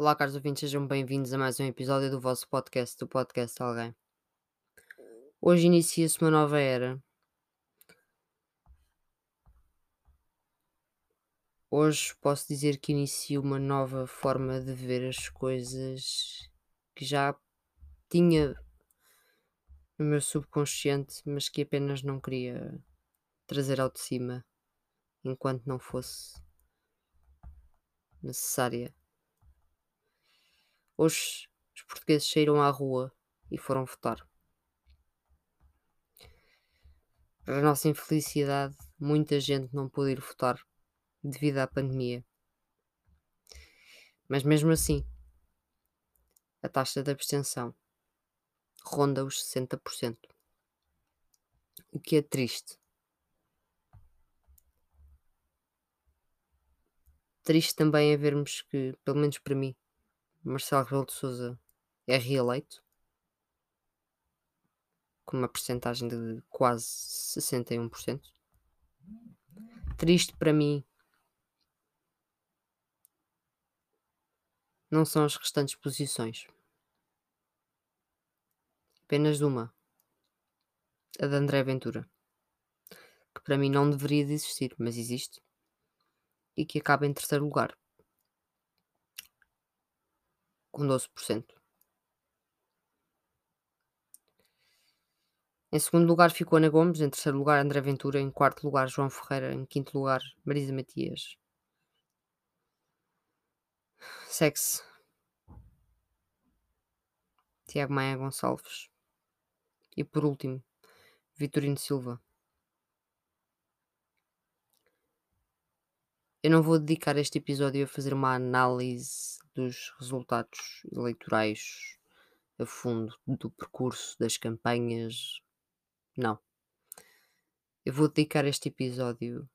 Olá, caros ouvintes, sejam bem-vindos a mais um episódio do vosso podcast, do podcast Alguém. Hoje inicia-se uma nova era. Hoje posso dizer que inicio uma nova forma de ver as coisas que já tinha no meu subconsciente, mas que apenas não queria trazer ao de cima enquanto não fosse necessária. Hoje os portugueses saíram à rua e foram votar. Para nossa infelicidade, muita gente não pôde ir votar devido à pandemia. Mas mesmo assim, a taxa de abstenção ronda os 60%. O que é triste. Triste também é vermos que, pelo menos para mim, Marcelo Rebelo de Sousa é reeleito com uma percentagem de quase 61%. Triste para mim não são as restantes posições. Apenas uma. A de André Ventura. Que para mim não deveria de existir, mas existe. E que acaba em terceiro lugar. Com 12%. Em segundo lugar ficou Ana Gomes, em terceiro lugar André Ventura, em quarto lugar João Ferreira, em quinto lugar Marisa Matias. Segue-se Tiago Maia Gonçalves. E por último, Vitorino Silva. Eu não vou dedicar este episódio a fazer uma análise dos resultados eleitorais a fundo do percurso das campanhas. Não. Eu vou dedicar este episódio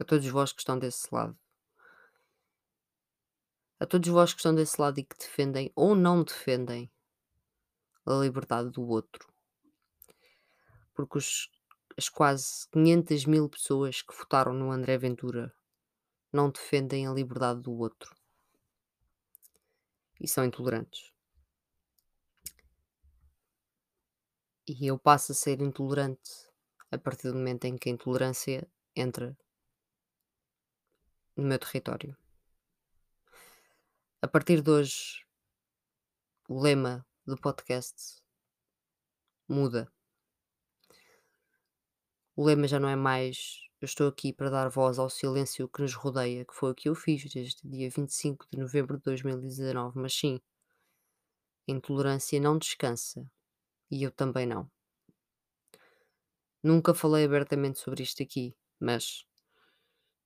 a todos vós que estão desse lado. A todos vós que estão desse lado e que defendem ou não defendem a liberdade do outro. Porque os, as quase 500 mil pessoas que votaram no André Ventura não defendem a liberdade do outro. E são intolerantes. E eu passo a ser intolerante a partir do momento em que a intolerância entra no meu território. A partir de hoje, o lema do podcast muda. O lema já não é mais eu estou aqui para dar voz ao silêncio que nos rodeia, que foi o que eu fiz desde dia 25 de novembro de 2019, mas sim, a intolerância não descansa e eu também não. Nunca falei abertamente sobre isto aqui, mas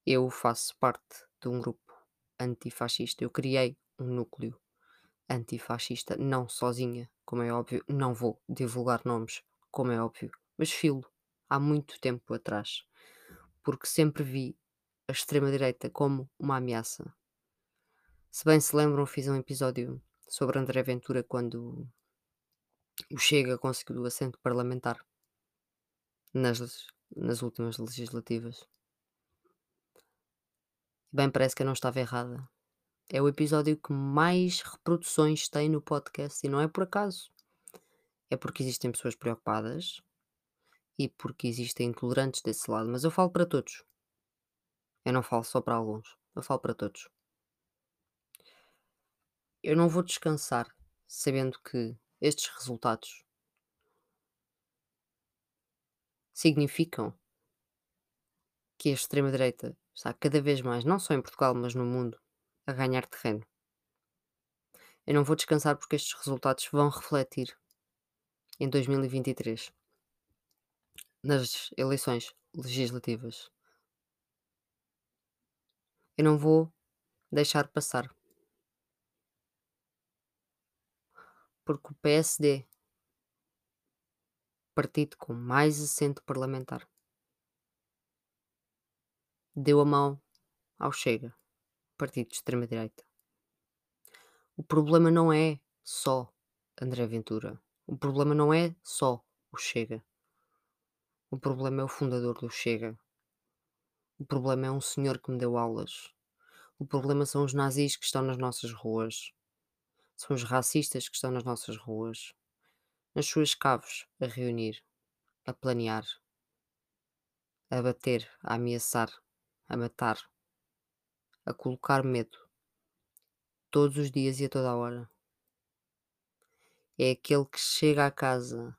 eu faço parte de um grupo antifascista. Eu criei um núcleo antifascista, não sozinha, como é óbvio, não vou divulgar nomes, como é óbvio, mas filo há muito tempo atrás, porque sempre vi a extrema-direita como uma ameaça. Se bem se lembram, fiz um episódio sobre André Ventura quando o Chega conseguiu o assento parlamentar nas, nas últimas legislativas. Bem, parece que eu não estava errada. É o episódio que mais reproduções tem no podcast e não é por acaso. É porque existem pessoas preocupadas e porque existem intolerantes desse lado, mas eu falo para todos. Eu não falo só para alguns, eu falo para todos. Eu não vou descansar sabendo que estes resultados significam que a extrema-direita está cada vez mais, não só em Portugal, mas no mundo, a ganhar terreno. Eu não vou descansar porque estes resultados vão refletir em 2023 nas eleições legislativas. Eu não vou deixar passar. Porque o PSD, partido com mais assento parlamentar, deu a mão ao Chega partido de extrema-direita. O problema não é só André Ventura. O problema não é só o Chega. O problema é o fundador do Chega. O problema é um senhor que me deu aulas. O problema são os nazis que estão nas nossas ruas. São os racistas que estão nas nossas ruas, nas suas caves, a reunir, a planear, a bater, a ameaçar, a matar, a colocar medo, todos os dias e a toda a hora. É aquele que chega à casa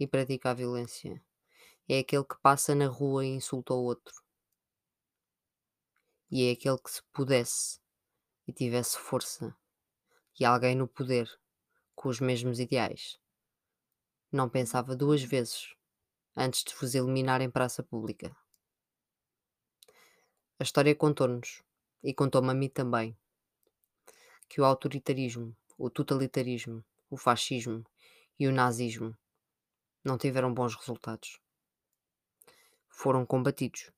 e pratica a violência. É aquele que passa na rua e insulta o outro. E é aquele que, se pudesse e tivesse força, e alguém no poder com os mesmos ideais, não pensava duas vezes antes de vos eliminar em praça pública. A história contou-nos, e contou-me a mim também, que o autoritarismo, o totalitarismo, o fascismo e o nazismo não tiveram bons resultados. Foram combatidos,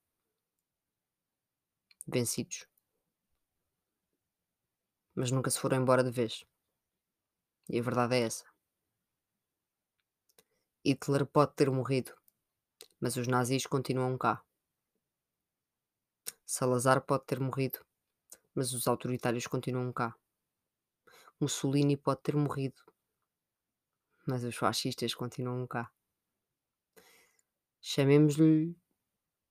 vencidos, mas nunca se foram embora de vez. E a verdade é essa. Hitler pode ter morrido, mas os nazis continuam cá. Salazar pode ter morrido, mas os autoritários continuam cá. Mussolini pode ter morrido, mas os fascistas continuam cá. Chamemos-lhe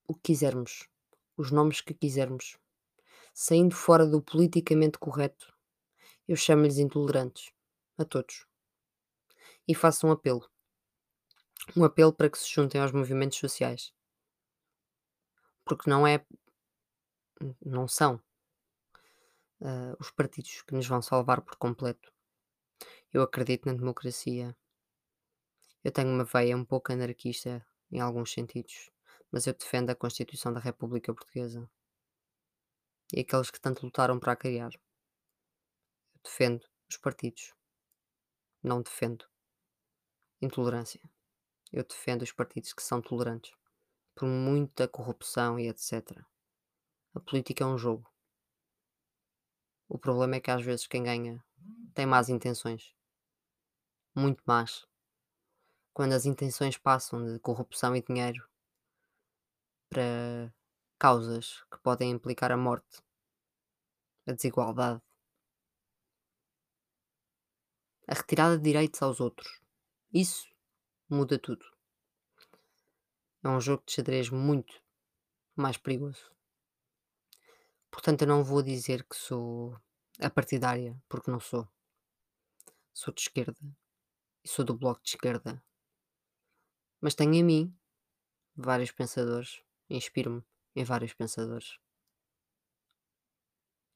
o que quisermos, os nomes que quisermos. Saindo fora do politicamente correto, eu chamo-lhes intolerantes, a todos. E faço um apelo um apelo para que se juntem aos movimentos sociais. Porque não é não são, hã, os partidos que nos vão salvar por completo. Eu acredito na democracia. Eu tenho uma veia um pouco anarquista em alguns sentidos, mas eu defendo a Constituição da República Portuguesa. E aqueles que tanto lutaram para a criar. Eu defendo os partidos. Não defendo intolerância. Eu defendo os partidos que são tolerantes, por muita corrupção e etc. A política é um jogo. O problema é que às vezes quem ganha tem más intenções. Muito más. Quando as intenções passam de corrupção e dinheiro para causas que podem implicar a morte, a desigualdade, a retirada de direitos aos outros. Isso muda tudo. É um jogo de xadrez muito mais perigoso. Portanto, eu não vou dizer que sou a partidária, porque não sou. Sou de esquerda e sou do bloco de esquerda. Mas tenho em mim vários pensadores, inspiro-me em vários pensadores.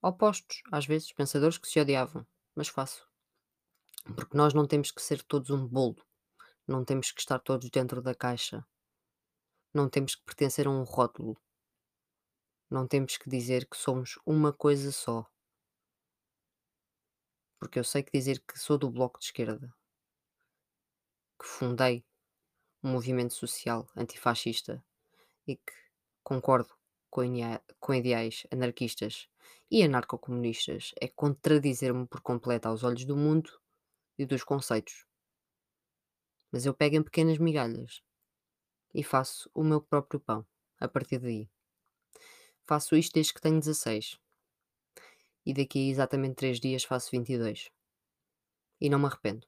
Opostos, às vezes, pensadores que se odiavam, mas faço. Porque nós não temos que ser todos um bolo não temos que estar todos dentro da caixa. Não temos que pertencer a um rótulo. Não temos que dizer que somos uma coisa só. Porque eu sei que dizer que sou do Bloco de Esquerda, que fundei um movimento social antifascista e que concordo com, com ideais anarquistas e anarcocomunistas é contradizer-me por completo aos olhos do mundo e dos conceitos mas eu pego em pequenas migalhas e faço o meu próprio pão a partir daí. Faço isto desde que tenho 16 e daqui a exatamente 3 dias faço 22 e não me arrependo.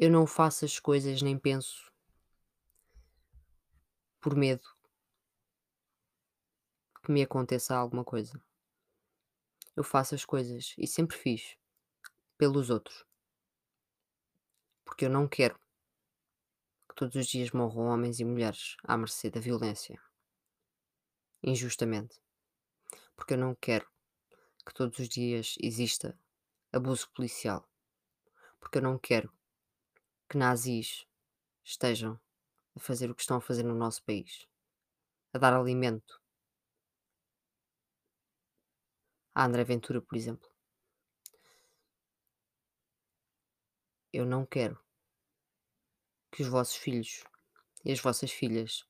Eu não faço as coisas nem penso por medo que me aconteça alguma coisa. Eu faço as coisas e sempre fiz pelos outros. Porque eu não quero que todos os dias morram homens e mulheres à mercê da violência. Injustamente. Porque eu não quero que todos os dias exista abuso policial. Porque eu não quero que nazis estejam a fazer o que estão a fazer no nosso país. A dar alimento a André Ventura, por exemplo. Eu não quero que os vossos filhos e as vossas filhas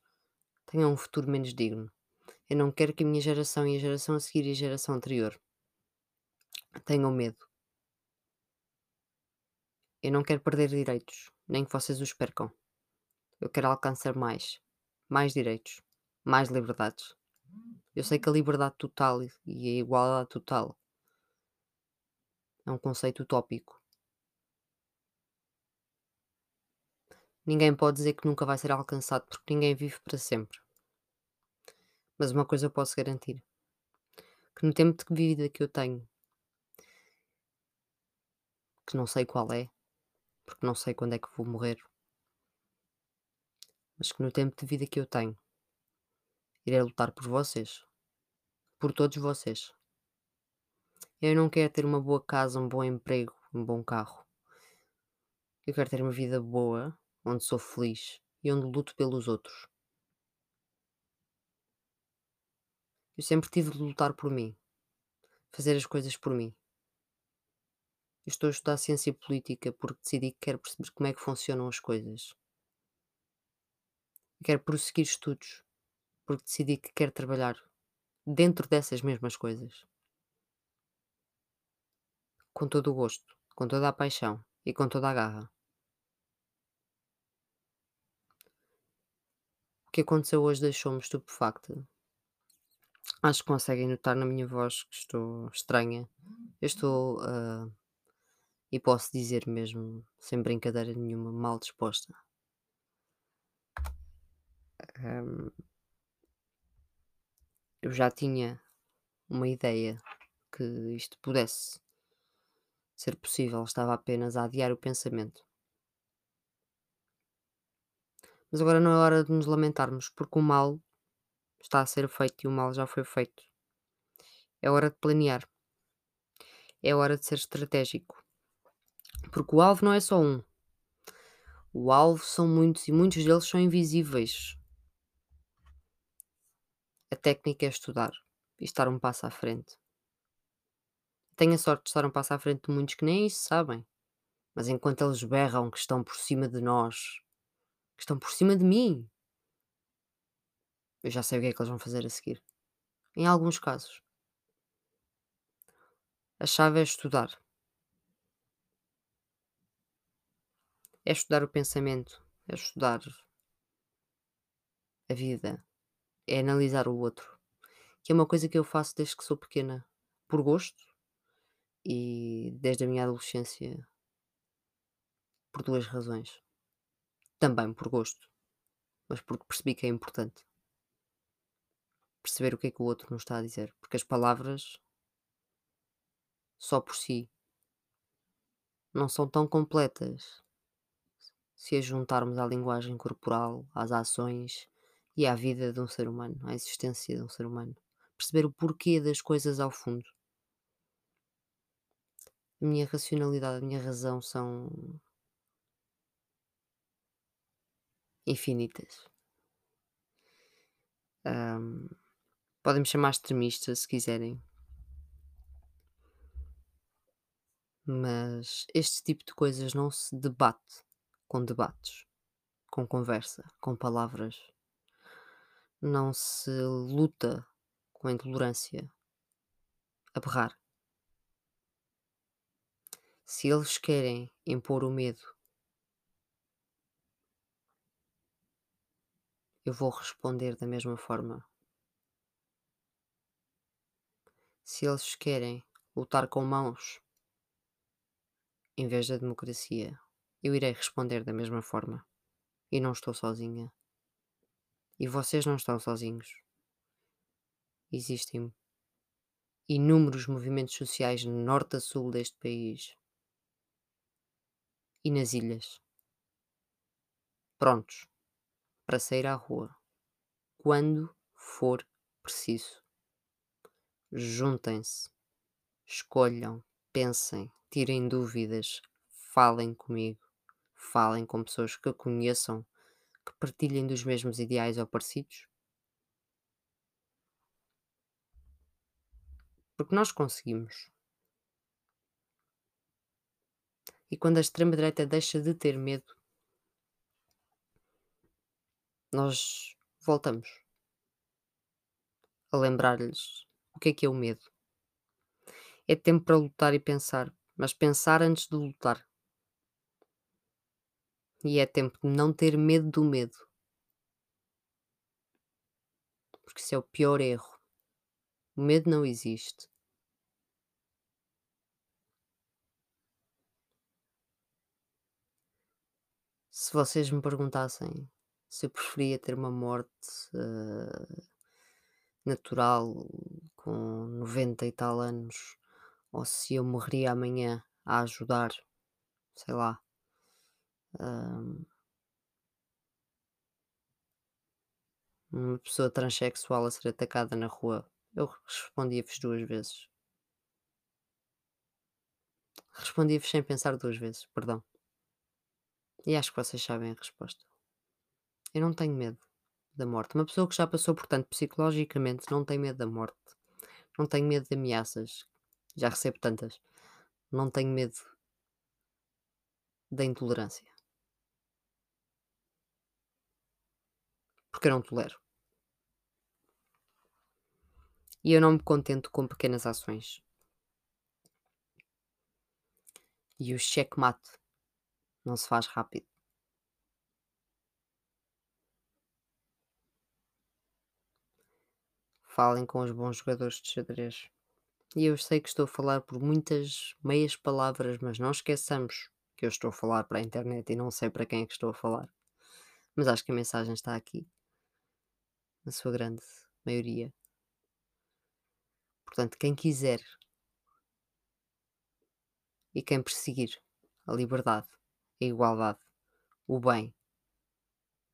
tenham um futuro menos digno. Eu não quero que a minha geração e a geração a seguir e a geração anterior tenham medo. Eu não quero perder direitos, nem que vocês os percam. Eu quero alcançar mais, mais direitos. mais liberdades. Eu sei que a liberdade total e a igualdade total é um conceito utópico. Ninguém pode dizer que nunca vai ser alcançado, porque ninguém vive para sempre. Mas uma coisa eu posso garantir, que no tempo de vida que eu tenho, que não sei qual é, porque não sei quando é que vou morrer, mas que no tempo de vida que eu tenho, irei lutar por vocês, por todos vocês. Eu não quero ter uma boa casa, um bom emprego, um bom carro. Eu quero ter uma vida boa, onde sou feliz e onde luto pelos outros. Eu sempre tive de lutar por mim, fazer as coisas por mim. Estou a estudar ciência política porque decidi que quero perceber como é que funcionam as coisas. Quero prosseguir estudos porque decidi que quero trabalhar dentro dessas mesmas coisas. Com todo o gosto, com toda a paixão e com toda a garra. O que aconteceu hoje deixou-me estupefacta. Acho que conseguem notar na minha voz que estou estranha. Eu estou, ah, e posso dizer mesmo, sem brincadeira nenhuma, mal disposta. Ahm, eu já tinha uma ideia que isto pudesse ser possível, estava apenas a adiar o pensamento. Mas agora não é hora de nos lamentarmos, porque o mal está a ser feito e o mal já foi feito. É hora de planear. É hora de ser estratégico. Porque o alvo não é só um. O alvo são muitos e muitos deles são invisíveis. A técnica é estudar e estar um passo à frente. Tenho a sorte de estar um passo à frente de muitos que nem isso sabem. Mas enquanto eles berram que estão por cima de nós, que estão por cima de mim, eu já sei o que é que eles vão fazer a seguir. Em alguns casos. A chave é estudar. É estudar o pensamento, é estudar a vida, é analisar o outro, que é uma coisa que eu faço desde que sou pequena, por gosto e desde a minha adolescência, por duas razões. Também por gosto, mas porque percebi que é importante perceber o que é que o outro nos está a dizer, porque as palavras só por si não são tão completas se as juntarmos à linguagem corporal, às ações e à vida de um ser humano, à existência de um ser humano. Perceber o porquê das coisas ao fundo. A minha racionalidade, a minha razão são infinitas. Ahm, podem me chamar extremista se quiserem. Mas este tipo de coisas não se debate com debates, com conversa, com palavras. Não se luta com a intolerância, a berrar. Se eles querem impor o medo, eu vou responder da mesma forma. Se eles querem lutar com mãos em vez da democracia, eu irei responder da mesma forma. E não estou sozinha. E vocês não estão sozinhos. Existem inúmeros movimentos sociais no norte a sul deste país e nas ilhas. Prontos para sair à rua quando for preciso. Juntem-se, escolham, pensem, tirem dúvidas, falem comigo, falem com pessoas que conheçam, que partilhem dos mesmos ideais ou parecidos. Porque nós conseguimos. E quando a extrema-direita deixa de ter medo, nós voltamos a lembrar-lhes o que é que é o medo. É tempo para lutar e pensar, mas pensar antes de lutar. E é tempo de não ter medo do medo. porque isso é o pior erro. O medo não existe. Se vocês me perguntassem se eu preferia ter uma morte eh, natural com 90 e tal anos ou se eu morreria amanhã a ajudar, sei lá, uma pessoa transexual a ser atacada na rua, eu respondia-vos duas vezes. Respondia-vos sem pensar duas vezes, perdão. E acho que vocês sabem a resposta. Eu não tenho medo da morte. Uma pessoa que já passou, portanto, psicologicamente, não tem medo da morte. Não tenho medo de ameaças. Já recebo tantas. Não tenho medo da intolerância. Porque eu não tolero. E eu não me contento com pequenas ações. E o checkmate não se faz rápido. Falem com os bons jogadores de xadrez. E eu sei que estou a falar por muitas meias palavras, mas não esqueçamos que eu estou a falar para a internet e não sei para quem é que estou a falar. Mas acho que a mensagem está aqui, na sua grande maioria. Portanto, quem quiser e quem perseguir a liberdade, a igualdade, o bem,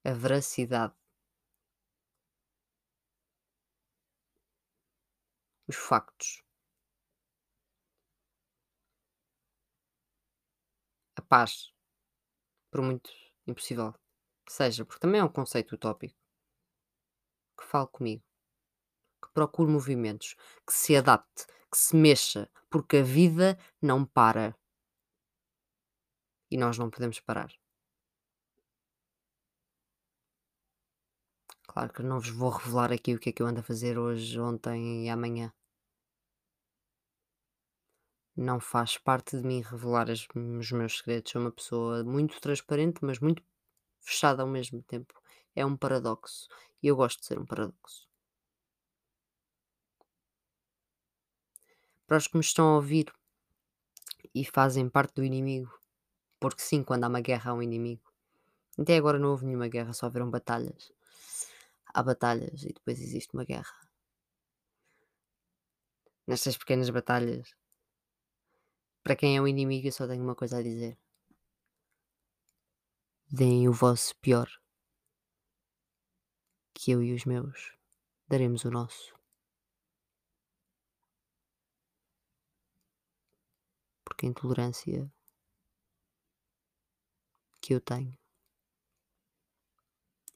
a veracidade, os factos, a paz, por muito impossível que seja, porque também é um conceito utópico, que fale comigo, que procure movimentos, que se adapte, que se mexa, porque a vida não para. E nós não podemos parar. Claro que não vos vou revelar aqui o que é que eu ando a fazer hoje, ontem e amanhã. Não faz parte de mim revelar os meus segredos. Sou uma pessoa muito transparente, mas muito fechada ao mesmo tempo. É um paradoxo. E eu gosto de ser um paradoxo. Para os que me estão a ouvir e fazem parte do inimigo, porque sim, quando há uma guerra há um inimigo. Até agora não houve nenhuma guerra, só haveram batalhas. Há batalhas e depois existe uma guerra. Nestas pequenas batalhas, para quem é o inimigo, eu só tenho uma coisa a dizer: deem o vosso pior, que eu e os meus daremos o nosso. Porque a intolerância que eu tenho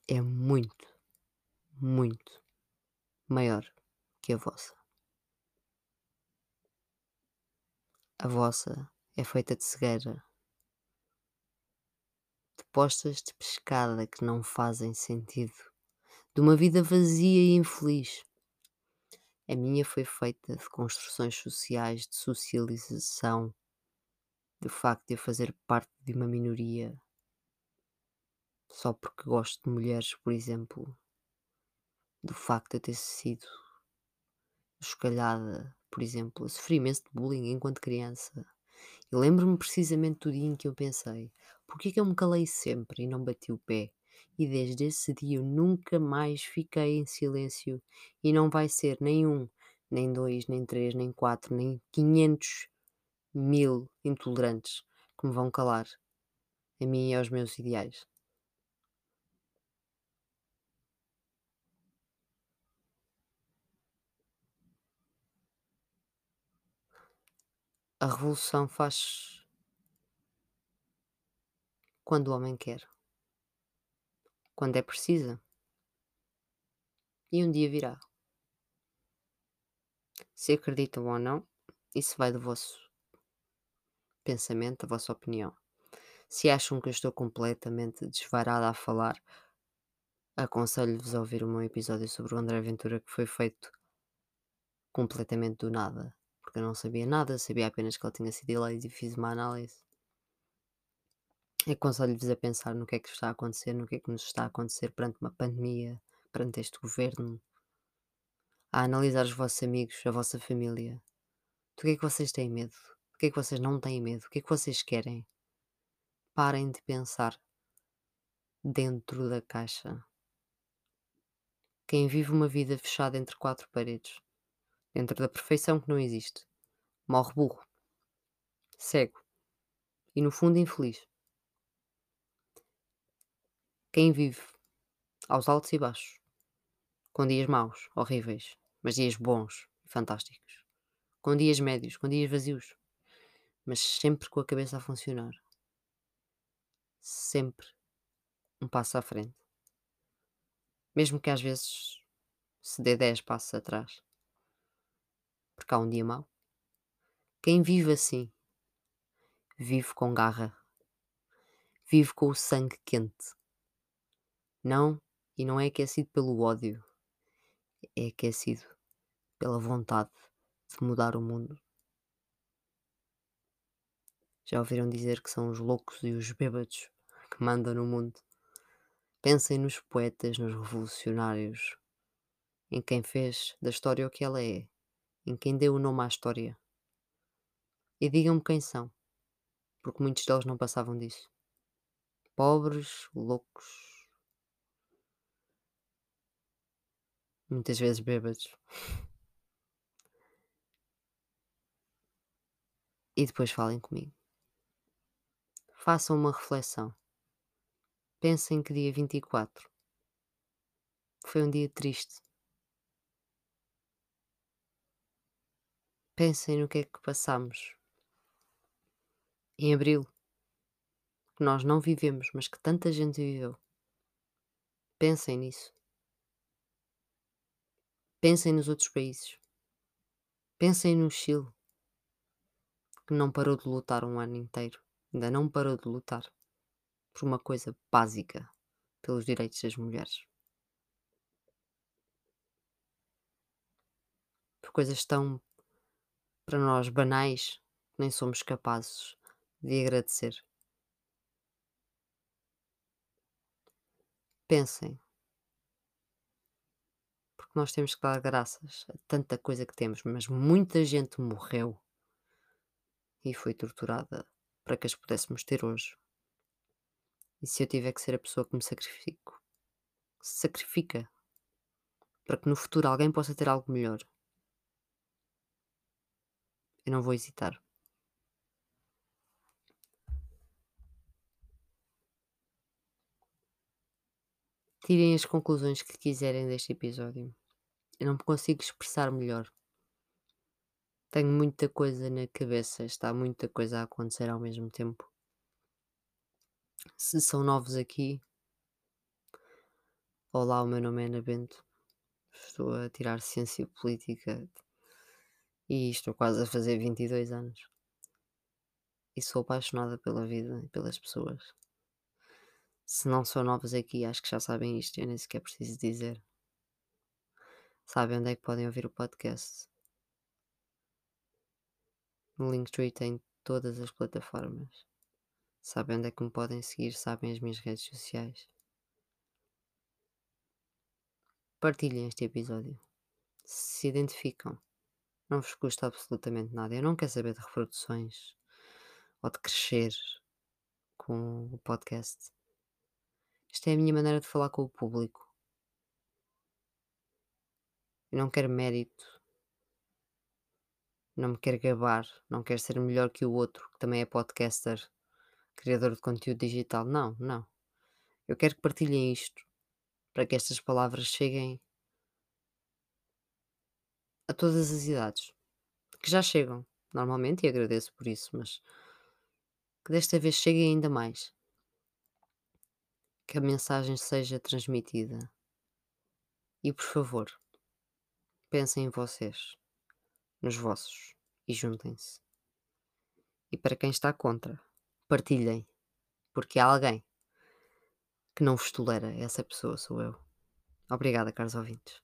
é muito, muito maior que a vossa. A vossa é feita de cegueira, de postas de pescada que não fazem sentido, de uma vida vazia e infeliz. A minha foi feita de construções sociais, de socialização, do facto de eu fazer parte de uma minoria só porque gosto de mulheres, por exemplo, do facto de eu ter sido escalhada, por exemplo, eu sofri imenso de bullying enquanto criança. E lembro-me precisamente do dia em que eu pensei: porquê que eu me calei sempre e não bati o pé? E desde esse dia nunca mais fiquei em silêncio. E não vai ser nem um, nem dois, nem três, nem quatro, nem quinhentos mil intolerantes que me vão calar a mim e aos meus ideais. A revolução faz quando o homem quer, quando é precisa. E um dia virá. Se acreditam ou não, isso vai do vosso pensamento, da vossa opinião. Se acham que eu estou completamente desvarada a falar, aconselho-vos a ouvir o meu episódio sobre o André Ventura que foi feito completamente do nada. Porque eu não sabia nada, sabia apenas que ele tinha sido eleito e fiz uma análise. Aconselho-vos a pensar no que é que está a acontecer, no que é que nos está a acontecer perante uma pandemia, perante este governo, a analisar os vossos amigos, a vossa família. Do que é que vocês têm medo? Do que é que vocês não têm medo? O que é que vocês querem? Parem de pensar dentro da caixa. Quem vive uma vida fechada entre quatro paredes, dentro da perfeição que não existe, morre burro, cego e, no fundo, infeliz. Quem vive aos altos e baixos, com dias maus, horríveis, mas dias bons e fantásticos, com dias médios, com dias vazios, mas sempre com a cabeça a funcionar, sempre um passo à frente, mesmo que às vezes se dê 10 passos atrás, porque há um dia mau. Quem vive assim, vive com garra, vive com o sangue quente. Não, e não é aquecido pelo ódio, é aquecido pela vontade de mudar o mundo. Já ouviram dizer que são os loucos e os bêbados que mandam no mundo? Pensem nos poetas, nos revolucionários, em quem fez da história o que ela é, em quem deu o nome à história. E digam-me quem são, porque muitos deles não passavam disso. Pobres, loucos, muitas vezes bêbados. E depois falem comigo. Façam uma reflexão. Pensem que dia 24 foi um dia triste. Pensem no que é que passamos em abril, que nós não vivemos, mas que tanta gente viveu. Pensem nisso. Pensem nos outros países. Pensem no Chile, que não parou de lutar um ano inteiro. Ainda não parou de lutar por uma coisa básica, pelos direitos das mulheres. Por coisas tão, para nós, banais, que nem somos capazes de agradecer. Pensem, nós temos que dar graças a tanta coisa que temos, mas muita gente morreu e foi torturada para que as pudéssemos ter hoje. E se eu tiver que ser a pessoa que me sacrifico, sacrifica para que no futuro alguém possa ter algo melhor, eu não vou hesitar. Tirem as conclusões que quiserem deste episódio. Eu não consigo expressar melhor. Tenho muita coisa na cabeça, está muita coisa a acontecer ao mesmo tempo. Se são novos aqui, olá, o meu nome é Ana Bento, estou a tirar Ciência Política e estou quase a fazer 22 anos. E sou apaixonada pela vida e pelas pessoas. Se não são novos aqui, acho que já sabem isto, eu nem sequer preciso dizer. Sabem onde é que podem ouvir o podcast? No Linktree tem todas as plataformas. Sabem onde é que me podem seguir, sabem as minhas redes sociais. Partilhem este episódio. Se se identificam, não vos custa absolutamente nada. Eu não quero saber de reproduções ou de crescer com o podcast. Esta é a minha maneira de falar com o público. Eu não quero mérito não me quero gabar, não quero ser melhor que o outro, que também é podcaster, criador de conteúdo digital. Não, não. Eu quero que partilhem isto para que estas palavras cheguem a todas as idades. Que já chegam, normalmente, e agradeço por isso, mas que desta vez cheguem ainda mais. Que a mensagem seja transmitida. E por favor, pensem em vocês nos vossos e juntem-se. E para quem está contra, partilhem, porque há alguém que não vos tolera. Essa pessoa sou eu. Obrigada, caros ouvintes.